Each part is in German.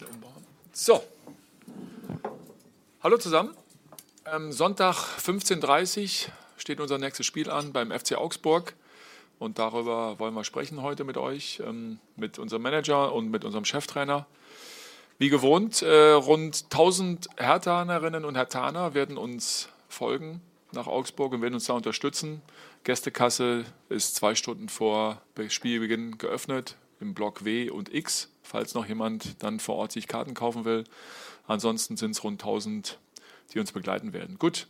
bisschen umbauen. So. Hallo zusammen. Ähm, Sonntag 15.30 Uhr steht unser nächstes Spiel an beim FC Augsburg. Und darüber wollen wir sprechen heute mit euch, ähm, mit unserem Manager und mit unserem Cheftrainer. Wie gewohnt, äh, rund 1000 Herthanerinnen und Herthaner werden uns folgen nach Augsburg und werden uns da unterstützen. Gästekasse ist zwei Stunden vor Spielbeginn geöffnet im Block W und X, falls noch jemand dann vor Ort sich Karten kaufen will. Ansonsten sind es rund 1000, die uns begleiten werden. Gut.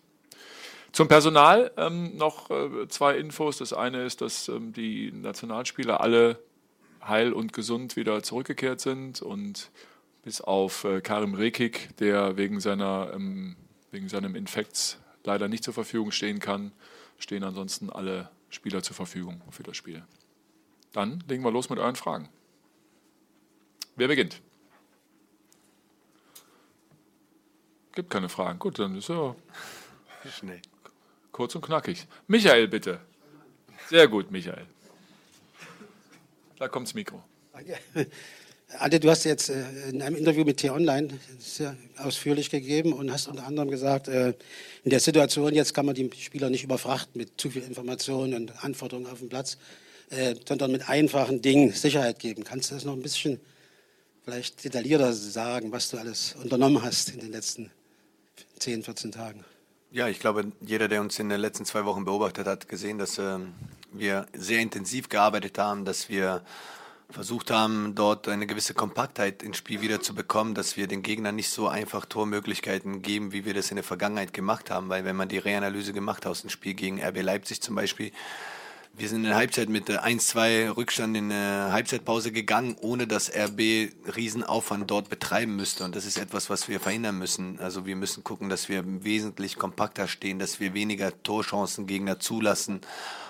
Zum Personal ähm, noch äh, zwei Infos. Das eine ist, dass ähm, die Nationalspieler alle heil und gesund wieder zurückgekehrt sind und bis auf äh, Karim Rekik, der wegen, seiner, ähm, wegen seinem Infekts leider nicht zur Verfügung stehen kann, stehen ansonsten alle Spieler zur Verfügung für das Spiel. Dann legen wir los mit euren Fragen. Wer beginnt? Gibt keine Fragen. Gut, dann ist ja schnell. Kurz und knackig. Michael, bitte. Sehr gut, Michael. Da kommt das Mikro. Ante, du hast jetzt äh, in einem Interview mit T-Online sehr ausführlich gegeben und hast unter anderem gesagt, äh, in der Situation jetzt kann man die Spieler nicht überfrachten mit zu viel Informationen und Anforderungen auf den Platz, äh, sondern mit einfachen Dingen Sicherheit geben. Kannst du das noch ein bisschen vielleicht detaillierter sagen, was du alles unternommen hast in den letzten 10, 14 Tagen? Ja, ich glaube, jeder, der uns in den letzten zwei Wochen beobachtet hat, gesehen, dass äh, wir sehr intensiv gearbeitet haben, dass wir versucht haben, dort eine gewisse Kompaktheit ins Spiel wieder zu bekommen, dass wir den Gegnern nicht so einfach Tormöglichkeiten geben, wie wir das in der Vergangenheit gemacht haben. Weil wenn man die Reanalyse gemacht hat aus dem Spiel gegen RB Leipzig zum Beispiel, wir sind in der Halbzeit mit 1-2 Rückstand in der Halbzeitpause gegangen, ohne dass RB Riesenaufwand dort betreiben müsste. Und das ist etwas, was wir verhindern müssen. Also wir müssen gucken, dass wir wesentlich kompakter stehen, dass wir weniger Torchancen Gegner zulassen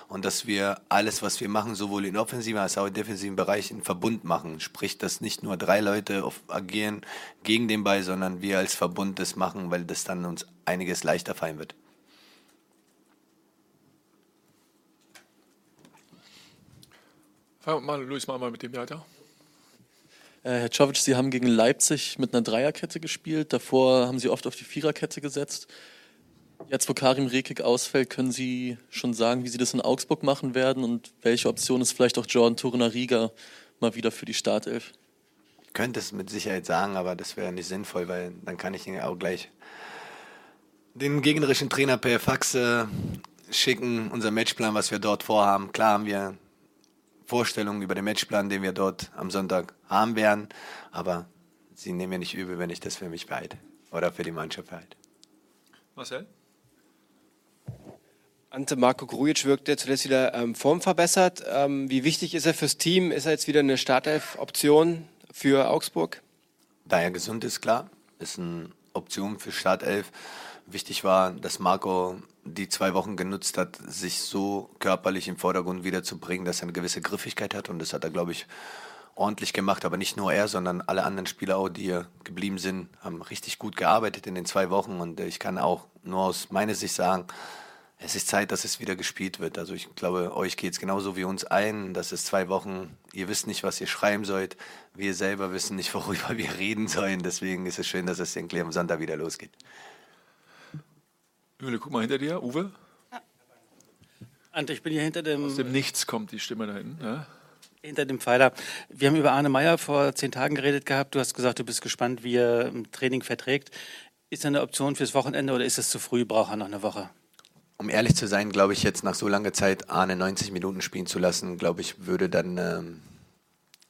und dass wir alles, was wir machen, sowohl in offensiven als auch in defensiven Bereichen Verbund machen. Sprich, dass nicht nur drei Leute agieren gegen den Ball, sondern wir als Verbund das machen, weil das dann uns einiges leichter fallen wird. Fangen wir mal, Luis, mal, mal mit dem weiter. Äh, Herr Czovic, Sie haben gegen Leipzig mit einer Dreierkette gespielt. Davor haben Sie oft auf die Viererkette gesetzt. Jetzt, wo Karim Rekik ausfällt, können Sie schon sagen, wie Sie das in Augsburg machen werden und welche Option ist vielleicht auch Jordan Turner-Riga mal wieder für die Startelf? Ich könnte es mit Sicherheit sagen, aber das wäre nicht sinnvoll, weil dann kann ich Ihnen auch gleich den gegnerischen Trainer per Fax äh, schicken, unser Matchplan, was wir dort vorhaben. Klar haben wir Vorstellungen über den Matchplan, den wir dort am Sonntag haben werden, aber Sie nehmen mir nicht übel, wenn ich das für mich behalte oder für die Mannschaft behalte. Marcel? Ante Marco Grujic wirkt ja zuletzt wieder ähm, formverbessert. Ähm, wie wichtig ist er fürs Team? Ist er jetzt wieder eine Startelf-Option für Augsburg? Da er gesund ist, klar. Ist eine Option für Startelf. Wichtig war, dass Marco die zwei Wochen genutzt hat, sich so körperlich im Vordergrund wiederzubringen, dass er eine gewisse Griffigkeit hat. Und das hat er, glaube ich, ordentlich gemacht. Aber nicht nur er, sondern alle anderen Spieler auch, die hier geblieben sind, haben richtig gut gearbeitet in den zwei Wochen. Und ich kann auch nur aus meiner Sicht sagen, es ist Zeit, dass es wieder gespielt wird. Also ich glaube, euch geht es genauso wie uns ein. Das ist zwei Wochen, ihr wisst nicht, was ihr schreiben sollt. Wir selber wissen nicht, worüber wir reden sollen. Deswegen ist es schön, dass es am Sonntag wieder losgeht. Uwe, guck mal hinter dir. Uwe? Ja. Ante, ich bin hier hinter dem... Aus dem Nichts kommt die Stimme da hinten. Ja? Hinter dem Pfeiler. Wir haben über Arne Meyer vor zehn Tagen geredet gehabt. Du hast gesagt, du bist gespannt, wie er im Training verträgt. Ist er eine Option fürs Wochenende oder ist es zu früh? Braucht er noch eine Woche? um ehrlich zu sein, glaube ich, jetzt nach so langer Zeit Arne 90 Minuten spielen zu lassen, glaube ich, würde dann ähm,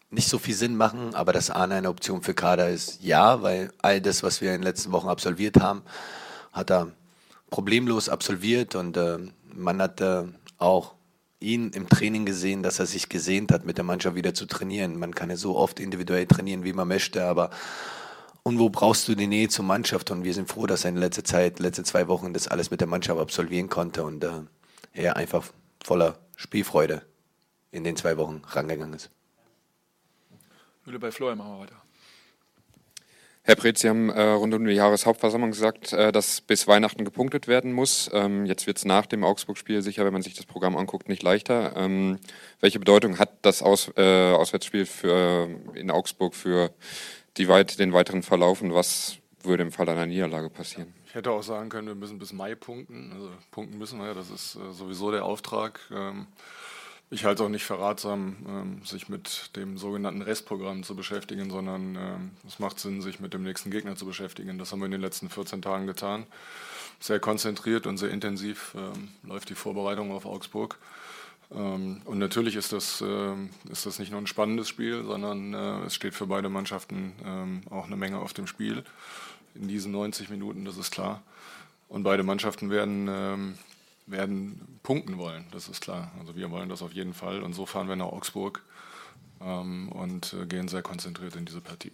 nicht so viel Sinn machen. Aber dass Arne eine Option für Kader ist, ja, weil all das, was wir in den letzten Wochen absolviert haben, hat er problemlos absolviert und äh, man hat äh, auch ihn im Training gesehen, dass er sich gesehnt hat, mit der Mannschaft wieder zu trainieren. Man kann ja so oft individuell trainieren, wie man möchte, aber und wo brauchst du die Nähe zur Mannschaft? Und wir sind froh, dass er in letzter Zeit, letzte zwei Wochen, das alles mit der Mannschaft absolvieren konnte und äh, er einfach voller Spielfreude in den zwei Wochen rangegangen ist. Würde bei Florian machen wir weiter. Herr Breth, Sie haben äh, rund um die Jahreshauptversammlung gesagt, äh, dass bis Weihnachten gepunktet werden muss. Ähm, jetzt wird es nach dem Augsburg-Spiel sicher, wenn man sich das Programm anguckt, nicht leichter. Ähm, welche Bedeutung hat das Aus, äh, Auswärtsspiel für, in Augsburg für die weit, den weiteren Verlauf und was würde im Fall einer Niederlage passieren? Ich hätte auch sagen können, wir müssen bis Mai punkten. Also punkten müssen wir ja, das ist äh, sowieso der Auftrag. Ähm, ich halte es auch nicht für ratsam, ähm, sich mit dem sogenannten Restprogramm zu beschäftigen, sondern ähm, es macht Sinn, sich mit dem nächsten Gegner zu beschäftigen. Das haben wir in den letzten 14 Tagen getan. Sehr konzentriert und sehr intensiv ähm, läuft die Vorbereitung auf Augsburg. Und natürlich ist das, ist das nicht nur ein spannendes Spiel, sondern äh, es steht für beide Mannschaften auch eine Menge auf dem Spiel in diesen 90 Minuten, das ist klar. Und beide Mannschaften werden, werden punkten wollen, das ist klar. Also wir wollen das auf jeden Fall. Und so fahren wir nach Augsburg ähm, und äh, gehen sehr konzentriert in diese Partie.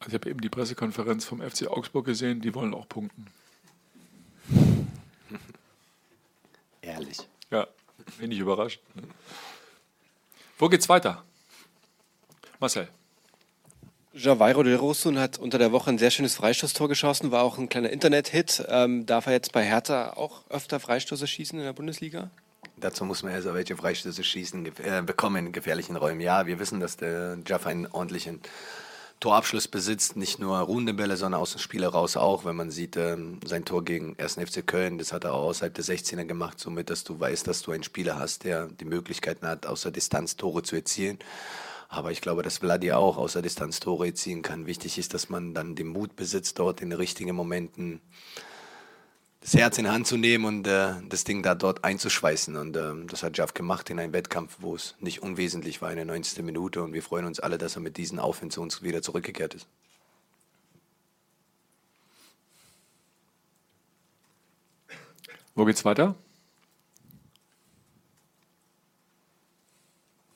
Also ich habe eben die Pressekonferenz vom FC Augsburg gesehen, die wollen auch punkten. Ehrlich. Ja, wenig überrascht. Wo geht's weiter? Marcel. Javairo del Rosun hat unter der Woche ein sehr schönes Freistoßtor geschossen, war auch ein kleiner Internet-Hit. Ähm, darf er jetzt bei Hertha auch öfter Freistoße schießen in der Bundesliga? Dazu muss man erst also welche Freistöße schießen, äh, bekommen in gefährlichen Räumen. Ja, wir wissen, dass der Jaff einen ordentlichen Torabschluss besitzt, nicht nur runde Bälle, sondern aus dem Spiel heraus auch. Wenn man sieht, ähm, sein Tor gegen 1. FC Köln, das hat er auch außerhalb der 16er gemacht, somit, dass du weißt, dass du einen Spieler hast, der die Möglichkeiten hat, außer Distanz Tore zu erzielen. Aber ich glaube, dass Vladi auch außer Distanz Tore erzielen kann. Wichtig ist, dass man dann den Mut besitzt, dort in den richtigen Momenten das Herz in Hand zu nehmen und äh, das Ding da dort einzuschweißen. Und äh, das hat Jaff gemacht in einem Wettkampf, wo es nicht unwesentlich war in der 90. Minute. Und wir freuen uns alle, dass er mit diesen Aufwind zu uns wieder zurückgekehrt ist. Wo geht's weiter?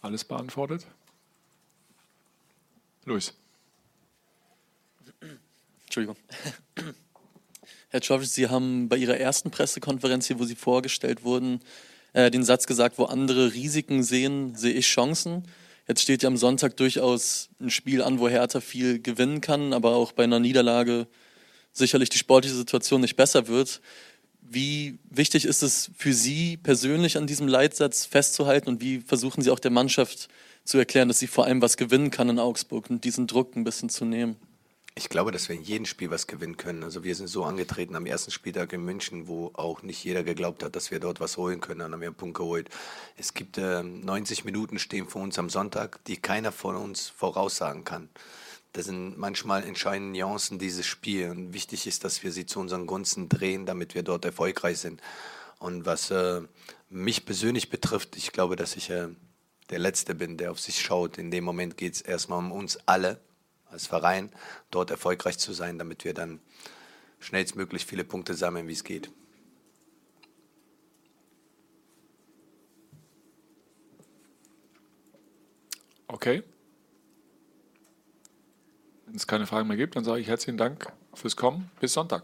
Alles beantwortet? Luis. Entschuldigung. Herr Czovic, Sie haben bei Ihrer ersten Pressekonferenz hier, wo Sie vorgestellt wurden, äh, den Satz gesagt, wo andere Risiken sehen, sehe ich Chancen. Jetzt steht ja am Sonntag durchaus ein Spiel an, wo Hertha viel gewinnen kann, aber auch bei einer Niederlage sicherlich die sportliche Situation nicht besser wird. Wie wichtig ist es für Sie persönlich an diesem Leitsatz festzuhalten und wie versuchen Sie auch der Mannschaft zu erklären, dass sie vor allem was gewinnen kann in Augsburg und diesen Druck ein bisschen zu nehmen. Ich glaube, dass wir in jedem Spiel was gewinnen können. Also wir sind so angetreten am ersten Spieltag in München, wo auch nicht jeder geglaubt hat, dass wir dort was holen können. Dann haben wir einen Punkt geholt. Es gibt äh, 90 Minuten stehen vor uns am Sonntag, die keiner von uns voraussagen kann. Das sind manchmal entscheidende Nuancen dieses Spiels. Und wichtig ist, dass wir sie zu unseren Gunsten drehen, damit wir dort erfolgreich sind. Und was äh, mich persönlich betrifft, ich glaube, dass ich äh, der Letzte bin, der auf sich schaut. In dem Moment geht es erstmal um uns alle als Verein, dort erfolgreich zu sein, damit wir dann schnellstmöglich viele Punkte sammeln, wie es geht. Okay. Wenn es keine Fragen mehr gibt, dann sage ich herzlichen Dank fürs Kommen. Bis Sonntag.